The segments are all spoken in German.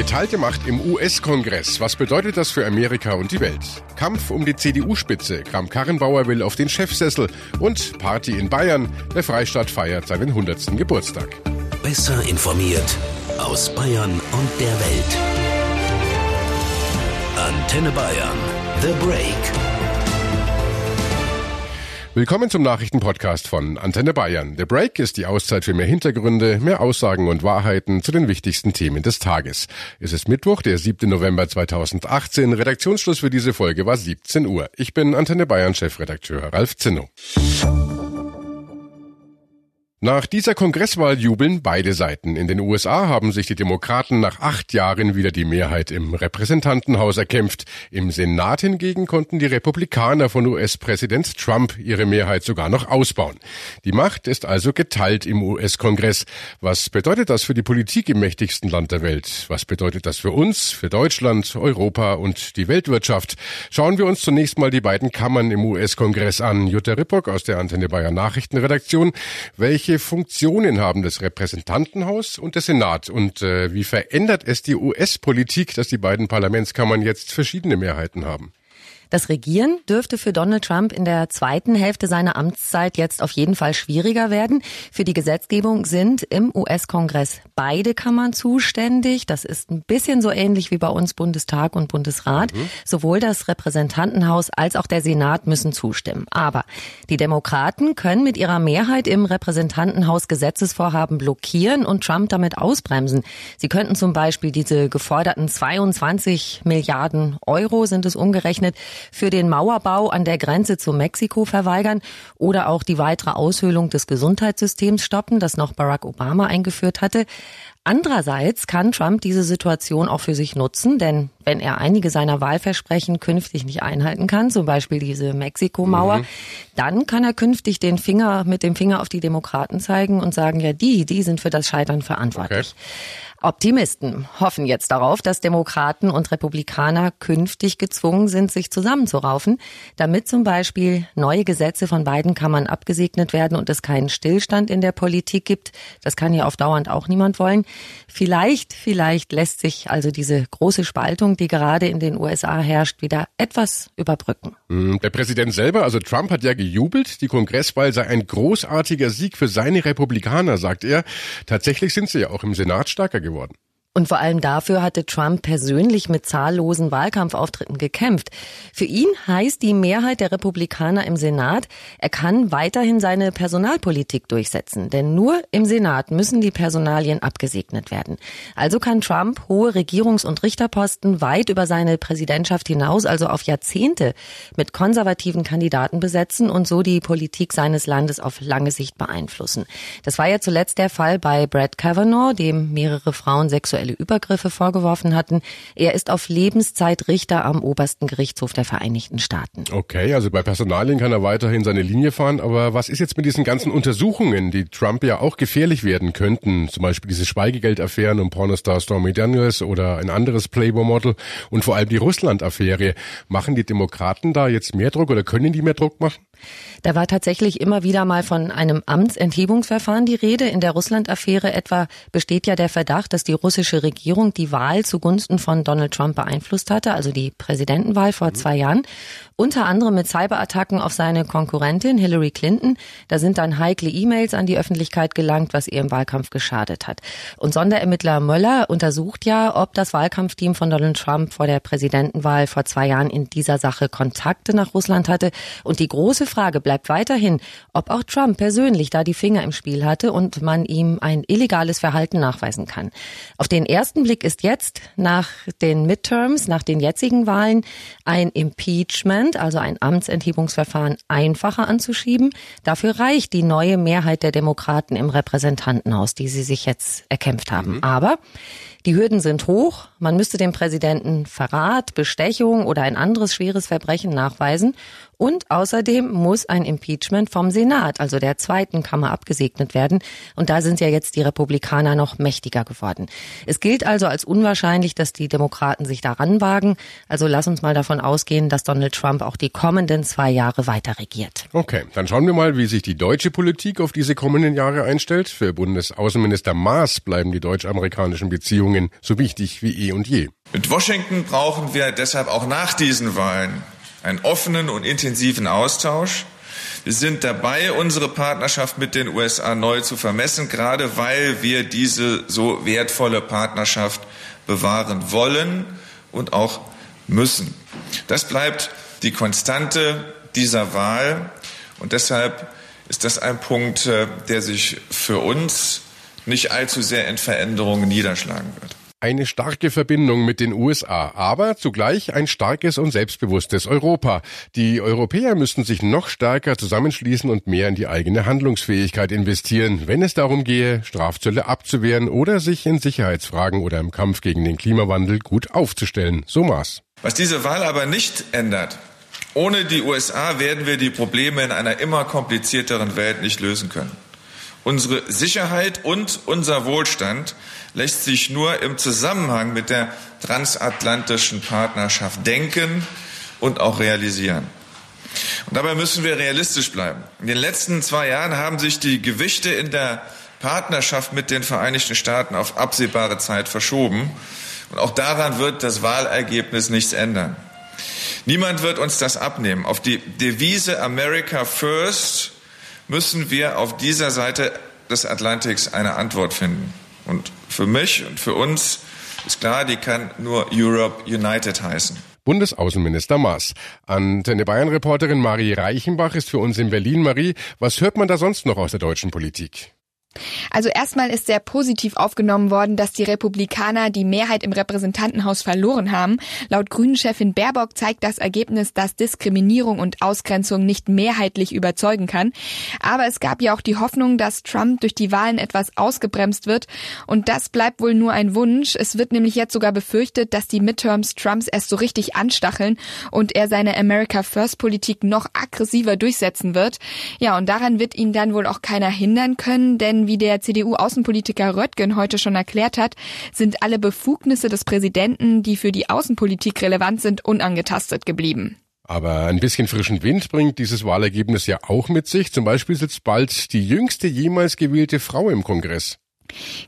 Geteilte Macht im US-Kongress. Was bedeutet das für Amerika und die Welt? Kampf um die CDU-Spitze. Kram-Karrenbauer will auf den Chefsessel. Und Party in Bayern. Der Freistaat feiert seinen 100. Geburtstag. Besser informiert aus Bayern und der Welt. Antenne Bayern. The Break. Willkommen zum Nachrichtenpodcast von Antenne Bayern. The Break ist die Auszeit für mehr Hintergründe, mehr Aussagen und Wahrheiten zu den wichtigsten Themen des Tages. Es ist Mittwoch, der 7. November 2018. Redaktionsschluss für diese Folge war 17 Uhr. Ich bin Antenne Bayern Chefredakteur Ralf Zinno. Nach dieser Kongresswahl jubeln beide Seiten. In den USA haben sich die Demokraten nach acht Jahren wieder die Mehrheit im Repräsentantenhaus erkämpft. Im Senat hingegen konnten die Republikaner von US-Präsident Trump ihre Mehrheit sogar noch ausbauen. Die Macht ist also geteilt im US-Kongress. Was bedeutet das für die Politik im mächtigsten Land der Welt? Was bedeutet das für uns, für Deutschland, Europa und die Weltwirtschaft? Schauen wir uns zunächst mal die beiden Kammern im US-Kongress an. Jutta Rippock aus der Antenne Bayern Nachrichtenredaktion. Welche welche Funktionen haben das Repräsentantenhaus und der Senat und äh, wie verändert es die US-Politik, dass die beiden Parlamentskammern jetzt verschiedene Mehrheiten haben? Das Regieren dürfte für Donald Trump in der zweiten Hälfte seiner Amtszeit jetzt auf jeden Fall schwieriger werden. Für die Gesetzgebung sind im US-Kongress beide Kammern zuständig. Das ist ein bisschen so ähnlich wie bei uns Bundestag und Bundesrat. Mhm. Sowohl das Repräsentantenhaus als auch der Senat müssen zustimmen. Aber die Demokraten können mit ihrer Mehrheit im Repräsentantenhaus Gesetzesvorhaben blockieren und Trump damit ausbremsen. Sie könnten zum Beispiel diese geforderten 22 Milliarden Euro sind es umgerechnet für den Mauerbau an der Grenze zu Mexiko verweigern oder auch die weitere Aushöhlung des Gesundheitssystems stoppen, das noch Barack Obama eingeführt hatte. Andererseits kann Trump diese Situation auch für sich nutzen, denn wenn er einige seiner Wahlversprechen künftig nicht einhalten kann, zum Beispiel diese Mexiko-Mauer, mhm. dann kann er künftig den Finger mit dem Finger auf die Demokraten zeigen und sagen, ja, die, die sind für das Scheitern verantwortlich. Okay. Optimisten hoffen jetzt darauf, dass Demokraten und Republikaner künftig gezwungen sind, sich zusammenzuraufen, damit zum Beispiel neue Gesetze von beiden Kammern abgesegnet werden und es keinen Stillstand in der Politik gibt. Das kann ja auf dauernd auch niemand wollen. Vielleicht, vielleicht lässt sich also diese große Spaltung, die gerade in den USA herrscht, wieder etwas überbrücken. Hm, der Präsident selber, also Trump, hat ja gejubelt, die Kongresswahl sei ein großartiger Sieg für seine Republikaner, sagt er. Tatsächlich sind sie ja auch im Senat stärker geworden geworden. Und vor allem dafür hatte Trump persönlich mit zahllosen Wahlkampfauftritten gekämpft. Für ihn heißt die Mehrheit der Republikaner im Senat, er kann weiterhin seine Personalpolitik durchsetzen. Denn nur im Senat müssen die Personalien abgesegnet werden. Also kann Trump hohe Regierungs- und Richterposten weit über seine Präsidentschaft hinaus, also auf Jahrzehnte, mit konservativen Kandidaten besetzen und so die Politik seines Landes auf lange Sicht beeinflussen. Das war ja zuletzt der Fall bei Brett Kavanaugh, dem mehrere Frauen sexuell sexuelle Übergriffe vorgeworfen hatten. Er ist auf Lebenszeit Richter am obersten Gerichtshof der Vereinigten Staaten. Okay, also bei Personalien kann er weiterhin seine Linie fahren. Aber was ist jetzt mit diesen ganzen Untersuchungen, die Trump ja auch gefährlich werden könnten? Zum Beispiel diese Schweigegeldaffären um Pornostar Stormy Daniels oder ein anderes Playboy-Model und vor allem die Russland-Affäre. Machen die Demokraten da jetzt mehr Druck oder können die mehr Druck machen? Da war tatsächlich immer wieder mal von einem Amtsenthebungsverfahren die Rede. In der Russland-Affäre etwa besteht ja der Verdacht, dass die russische Regierung die Wahl zugunsten von Donald Trump beeinflusst hatte, also die Präsidentenwahl vor zwei Jahren. Unter anderem mit Cyberattacken auf seine Konkurrentin Hillary Clinton. Da sind dann heikle E-Mails an die Öffentlichkeit gelangt, was ihr im Wahlkampf geschadet hat. Und Sonderermittler Möller untersucht ja, ob das Wahlkampfteam von Donald Trump vor der Präsidentenwahl vor zwei Jahren in dieser Sache Kontakte nach Russland hatte. Und die große Frage bleibt weiterhin, ob auch Trump persönlich da die Finger im Spiel hatte und man ihm ein illegales Verhalten nachweisen kann. Auf den ersten Blick ist jetzt nach den Midterms, nach den jetzigen Wahlen, ein Impeachment also ein Amtsenthebungsverfahren, einfacher anzuschieben. Dafür reicht die neue Mehrheit der Demokraten im Repräsentantenhaus, die sie sich jetzt erkämpft haben. Mhm. Aber die Hürden sind hoch. Man müsste dem Präsidenten Verrat, Bestechung oder ein anderes schweres Verbrechen nachweisen. Und außerdem muss ein Impeachment vom Senat, also der zweiten Kammer, abgesegnet werden. Und da sind ja jetzt die Republikaner noch mächtiger geworden. Es gilt also als unwahrscheinlich, dass die Demokraten sich daran wagen. Also lass uns mal davon ausgehen, dass Donald Trump auch die kommenden zwei Jahre weiter regiert. Okay, dann schauen wir mal, wie sich die deutsche Politik auf diese kommenden Jahre einstellt. Für Bundesaußenminister Maas bleiben die deutsch-amerikanischen Beziehungen so wichtig wie eh und je. Mit Washington brauchen wir deshalb auch nach diesen Wahlen einen offenen und intensiven Austausch. Wir sind dabei, unsere Partnerschaft mit den USA neu zu vermessen, gerade weil wir diese so wertvolle Partnerschaft bewahren wollen und auch müssen. Das bleibt die Konstante dieser Wahl und deshalb ist das ein Punkt, äh, der sich für uns nicht allzu sehr in Veränderungen niederschlagen wird. Eine starke Verbindung mit den USA, aber zugleich ein starkes und selbstbewusstes Europa. Die Europäer müssten sich noch stärker zusammenschließen und mehr in die eigene Handlungsfähigkeit investieren, wenn es darum gehe, Strafzölle abzuwehren oder sich in Sicherheitsfragen oder im Kampf gegen den Klimawandel gut aufzustellen. So Maß. Was diese Wahl aber nicht ändert, ohne die USA werden wir die Probleme in einer immer komplizierteren Welt nicht lösen können. Unsere Sicherheit und unser Wohlstand lässt sich nur im Zusammenhang mit der transatlantischen Partnerschaft denken und auch realisieren. Und dabei müssen wir realistisch bleiben. In den letzten zwei Jahren haben sich die Gewichte in der Partnerschaft mit den Vereinigten Staaten auf absehbare Zeit verschoben. Und auch daran wird das Wahlergebnis nichts ändern. Niemand wird uns das abnehmen. Auf die Devise America First müssen wir auf dieser Seite des Atlantiks eine Antwort finden. Und für mich und für uns ist klar, die kann nur Europe United heißen. Bundesaußenminister Maas. Antenne Bayern-Reporterin Marie Reichenbach ist für uns in Berlin. Marie, was hört man da sonst noch aus der deutschen Politik? Also erstmal ist sehr positiv aufgenommen worden, dass die Republikaner die Mehrheit im Repräsentantenhaus verloren haben. Laut Grünen-Chefin Baerbock zeigt das Ergebnis, dass Diskriminierung und Ausgrenzung nicht mehrheitlich überzeugen kann. Aber es gab ja auch die Hoffnung, dass Trump durch die Wahlen etwas ausgebremst wird. Und das bleibt wohl nur ein Wunsch. Es wird nämlich jetzt sogar befürchtet, dass die Midterms Trumps erst so richtig anstacheln und er seine America First Politik noch aggressiver durchsetzen wird. Ja, und daran wird ihn dann wohl auch keiner hindern können, denn wie der CDU-Außenpolitiker Röttgen heute schon erklärt hat, sind alle Befugnisse des Präsidenten, die für die Außenpolitik relevant sind, unangetastet geblieben. Aber ein bisschen frischen Wind bringt dieses Wahlergebnis ja auch mit sich. Zum Beispiel sitzt bald die jüngste jemals gewählte Frau im Kongress.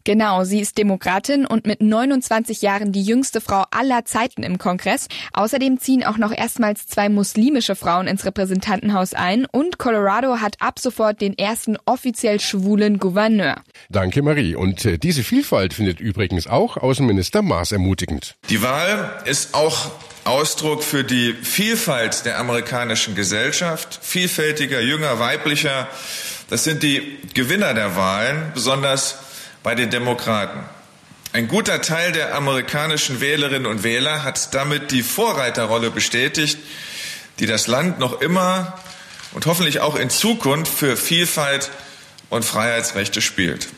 Genau, sie ist Demokratin und mit 29 Jahren die jüngste Frau aller Zeiten im Kongress. Außerdem ziehen auch noch erstmals zwei muslimische Frauen ins Repräsentantenhaus ein und Colorado hat ab sofort den ersten offiziell schwulen Gouverneur. Danke, Marie. Und äh, diese Vielfalt findet übrigens auch Außenminister Maas ermutigend. Die Wahl ist auch Ausdruck für die Vielfalt der amerikanischen Gesellschaft, vielfältiger, jünger, weiblicher. Das sind die Gewinner der Wahlen, besonders bei den Demokraten. Ein guter Teil der amerikanischen Wählerinnen und Wähler hat damit die Vorreiterrolle bestätigt, die das Land noch immer und hoffentlich auch in Zukunft für Vielfalt und Freiheitsrechte spielt.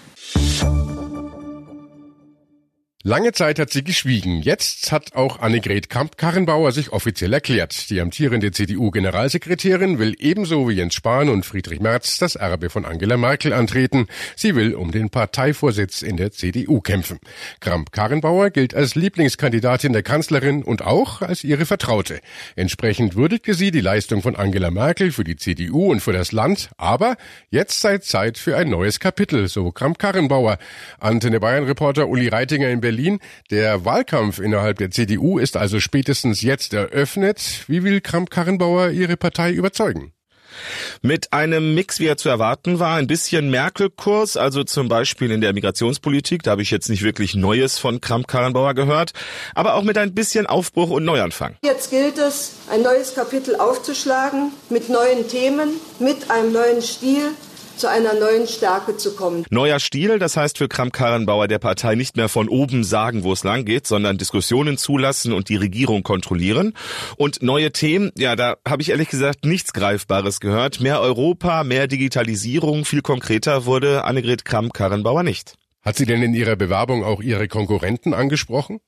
Lange Zeit hat sie geschwiegen. Jetzt hat auch Annegret Kamp-Karrenbauer sich offiziell erklärt. Die amtierende CDU-Generalsekretärin will ebenso wie Jens Spahn und Friedrich Merz das Erbe von Angela Merkel antreten. Sie will um den Parteivorsitz in der CDU kämpfen. Kamp-Karrenbauer gilt als Lieblingskandidatin der Kanzlerin und auch als ihre Vertraute. Entsprechend würdigte sie die Leistung von Angela Merkel für die CDU und für das Land. Aber jetzt sei Zeit für ein neues Kapitel, so Kamp-Karrenbauer. Antenne Bayern-Reporter Uli Reitinger in Berlin Berlin. Der Wahlkampf innerhalb der CDU ist also spätestens jetzt eröffnet. Wie will Kramp-Karrenbauer ihre Partei überzeugen? Mit einem Mix, wie er zu erwarten war, ein bisschen Merkel-Kurs, also zum Beispiel in der Migrationspolitik, da habe ich jetzt nicht wirklich Neues von Kramp-Karrenbauer gehört, aber auch mit ein bisschen Aufbruch und Neuanfang. Jetzt gilt es, ein neues Kapitel aufzuschlagen, mit neuen Themen, mit einem neuen Stil, zu einer neuen Stärke zu kommen. Neuer Stil, das heißt für Kramp-Karrenbauer der Partei nicht mehr von oben sagen, wo es lang geht, sondern Diskussionen zulassen und die Regierung kontrollieren. Und neue Themen, ja, da habe ich ehrlich gesagt nichts Greifbares gehört. Mehr Europa, mehr Digitalisierung, viel konkreter wurde Annegret Kramp-Karrenbauer nicht. Hat sie denn in ihrer Bewerbung auch ihre Konkurrenten angesprochen?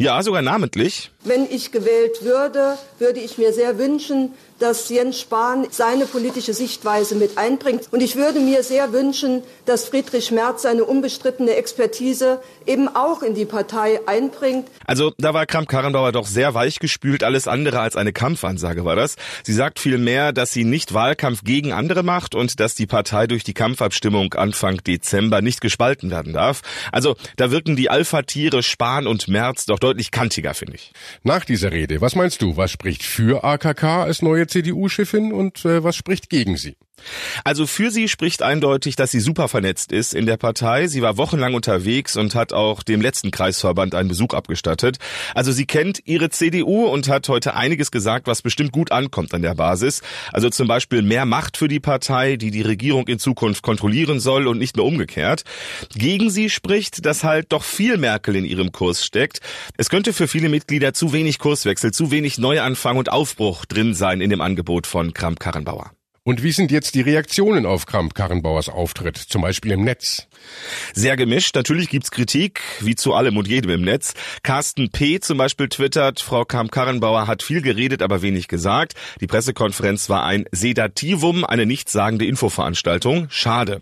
Ja, sogar namentlich. Wenn ich gewählt würde, würde ich mir sehr wünschen, dass Jens Spahn seine politische Sichtweise mit einbringt. Und ich würde mir sehr wünschen, dass Friedrich Merz seine unbestrittene Expertise eben auch in die Partei einbringt. Also da war Kramp-Karrenbauer doch sehr weichgespült. Alles andere als eine Kampfansage war das. Sie sagt vielmehr, dass sie nicht Wahlkampf gegen andere macht und dass die Partei durch die Kampfabstimmung Anfang Dezember nicht gespalten werden darf. Also da wirken die Alpha-Tiere Spahn und Merz doch deutlich kantiger, finde ich. Nach dieser Rede, was meinst du, was spricht für AKK als neue CDU-Chefin und äh, was spricht gegen sie? Also für sie spricht eindeutig, dass sie super vernetzt ist in der Partei. Sie war wochenlang unterwegs und hat auch dem letzten Kreisverband einen Besuch abgestattet. Also sie kennt ihre CDU und hat heute einiges gesagt, was bestimmt gut ankommt an der Basis. Also zum Beispiel mehr Macht für die Partei, die die Regierung in Zukunft kontrollieren soll und nicht mehr umgekehrt. Gegen sie spricht, dass halt doch viel Merkel in ihrem Kurs steckt. Es könnte für viele Mitglieder zu wenig Kurswechsel, zu wenig Neuanfang und Aufbruch drin sein in dem Angebot von Kramp-Karrenbauer. Und wie sind jetzt die Reaktionen auf Kramp-Karrenbauers Auftritt, zum Beispiel im Netz? Sehr gemischt. Natürlich gibt's Kritik, wie zu allem und jedem im Netz. Carsten P. zum Beispiel twittert, Frau Kramp-Karrenbauer hat viel geredet, aber wenig gesagt. Die Pressekonferenz war ein Sedativum, eine nichtssagende Infoveranstaltung. Schade.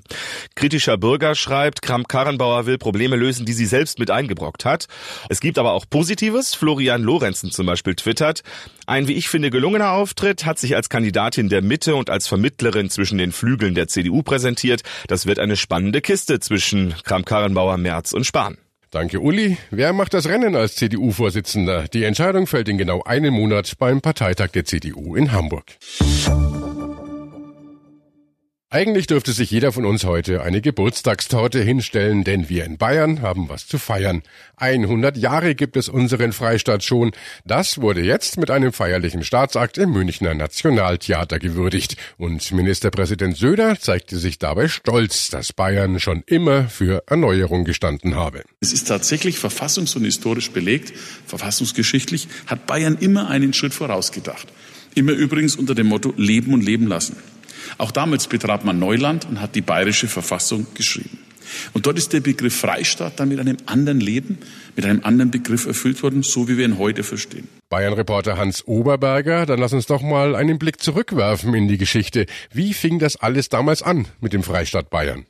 Kritischer Bürger schreibt, Kramp-Karrenbauer will Probleme lösen, die sie selbst mit eingebrockt hat. Es gibt aber auch Positives. Florian Lorenzen zum Beispiel twittert, ein, wie ich finde, gelungener Auftritt, hat sich als Kandidatin der Mitte und als Vermittlerin zwischen den Flügeln der CDU präsentiert. Das wird eine spannende Kiste zwischen Kram-Karrenbauer, Merz und Spahn. Danke, Uli. Wer macht das Rennen als CDU-Vorsitzender? Die Entscheidung fällt in genau einem Monat beim Parteitag der CDU in Hamburg. Eigentlich dürfte sich jeder von uns heute eine Geburtstagstorte hinstellen, denn wir in Bayern haben was zu feiern. 100 Jahre gibt es unseren Freistaat schon. Das wurde jetzt mit einem feierlichen Staatsakt im Münchner Nationaltheater gewürdigt. Und Ministerpräsident Söder zeigte sich dabei stolz, dass Bayern schon immer für Erneuerung gestanden habe. Es ist tatsächlich verfassungs- und historisch belegt, verfassungsgeschichtlich hat Bayern immer einen Schritt vorausgedacht. Immer übrigens unter dem Motto Leben und Leben lassen. Auch damals betrat man Neuland und hat die bayerische Verfassung geschrieben. Und dort ist der Begriff Freistaat dann mit einem anderen Leben, mit einem anderen Begriff erfüllt worden, so wie wir ihn heute verstehen. Bayern-Reporter Hans Oberberger, dann lass uns doch mal einen Blick zurückwerfen in die Geschichte. Wie fing das alles damals an mit dem Freistaat Bayern?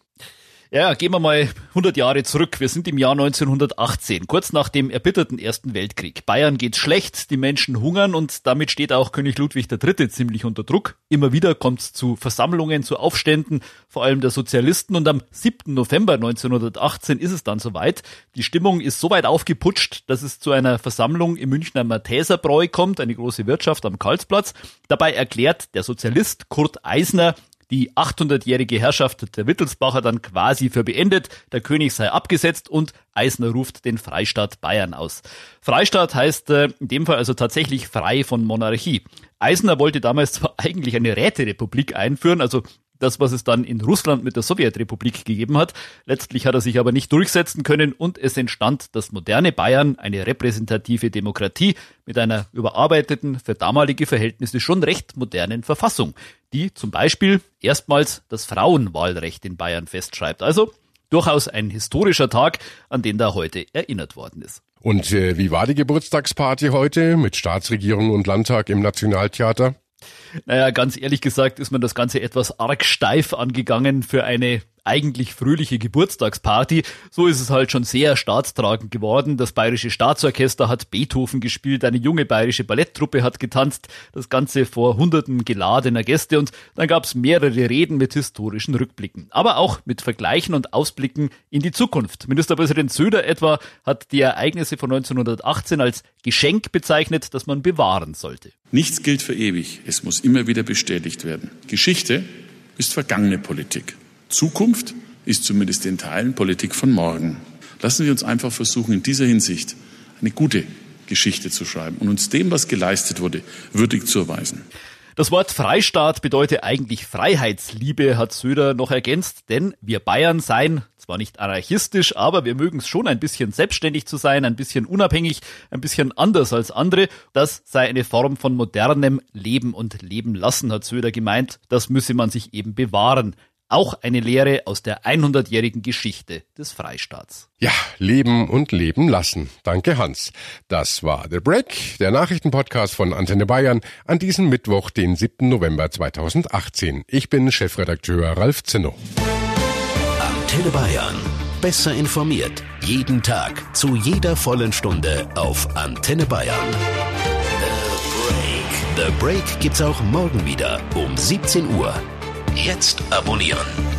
Ja, gehen wir mal 100 Jahre zurück. Wir sind im Jahr 1918, kurz nach dem erbitterten Ersten Weltkrieg. Bayern geht schlecht, die Menschen hungern und damit steht auch König Ludwig III. ziemlich unter Druck. Immer wieder kommt es zu Versammlungen, zu Aufständen, vor allem der Sozialisten. Und am 7. November 1918 ist es dann soweit. Die Stimmung ist so weit aufgeputscht, dass es zu einer Versammlung im Münchner Matheserbräu kommt, eine große Wirtschaft am Karlsplatz. Dabei erklärt der Sozialist Kurt Eisner, die 800-jährige Herrschaft der Wittelsbacher dann quasi für beendet, der König sei abgesetzt und Eisner ruft den Freistaat Bayern aus. Freistaat heißt äh, in dem Fall also tatsächlich frei von Monarchie. Eisner wollte damals zwar eigentlich eine Räterepublik einführen, also das, was es dann in Russland mit der Sowjetrepublik gegeben hat. Letztlich hat er sich aber nicht durchsetzen können und es entstand das moderne Bayern, eine repräsentative Demokratie mit einer überarbeiteten, für damalige Verhältnisse schon recht modernen Verfassung, die zum Beispiel erstmals das Frauenwahlrecht in Bayern festschreibt. Also durchaus ein historischer Tag, an den da heute erinnert worden ist. Und äh, wie war die Geburtstagsparty heute mit Staatsregierung und Landtag im Nationaltheater? Naja, ganz ehrlich gesagt ist man das Ganze etwas arg steif angegangen für eine eigentlich fröhliche Geburtstagsparty. So ist es halt schon sehr staatstragend geworden. Das bayerische Staatsorchester hat Beethoven gespielt, eine junge bayerische Balletttruppe hat getanzt, das Ganze vor hunderten geladener Gäste und dann gab es mehrere Reden mit historischen Rückblicken. Aber auch mit Vergleichen und Ausblicken in die Zukunft. Ministerpräsident Söder etwa hat die Ereignisse von 1918 als Geschenk bezeichnet, das man bewahren sollte. Nichts gilt für ewig. Es muss immer wieder bestätigt werden. Geschichte ist vergangene Politik. Zukunft ist zumindest in Teilen Politik von morgen. Lassen wir uns einfach versuchen, in dieser Hinsicht eine gute Geschichte zu schreiben und uns dem, was geleistet wurde, würdig zu erweisen. Das Wort Freistaat bedeutet eigentlich Freiheitsliebe, hat Söder noch ergänzt, denn wir Bayern seien zwar nicht anarchistisch, aber wir mögen es schon ein bisschen selbstständig zu sein, ein bisschen unabhängig, ein bisschen anders als andere. Das sei eine Form von modernem Leben und Leben lassen, hat Söder gemeint. Das müsse man sich eben bewahren. Auch eine Lehre aus der 100-jährigen Geschichte des Freistaats. Ja, leben und leben lassen. Danke, Hans. Das war The Break, der Nachrichtenpodcast von Antenne Bayern an diesem Mittwoch, den 7. November 2018. Ich bin Chefredakteur Ralf Zinno. Antenne Bayern. Besser informiert. Jeden Tag. Zu jeder vollen Stunde auf Antenne Bayern. The Break. The Break gibt's auch morgen wieder um 17 Uhr. Jetzt abonnieren.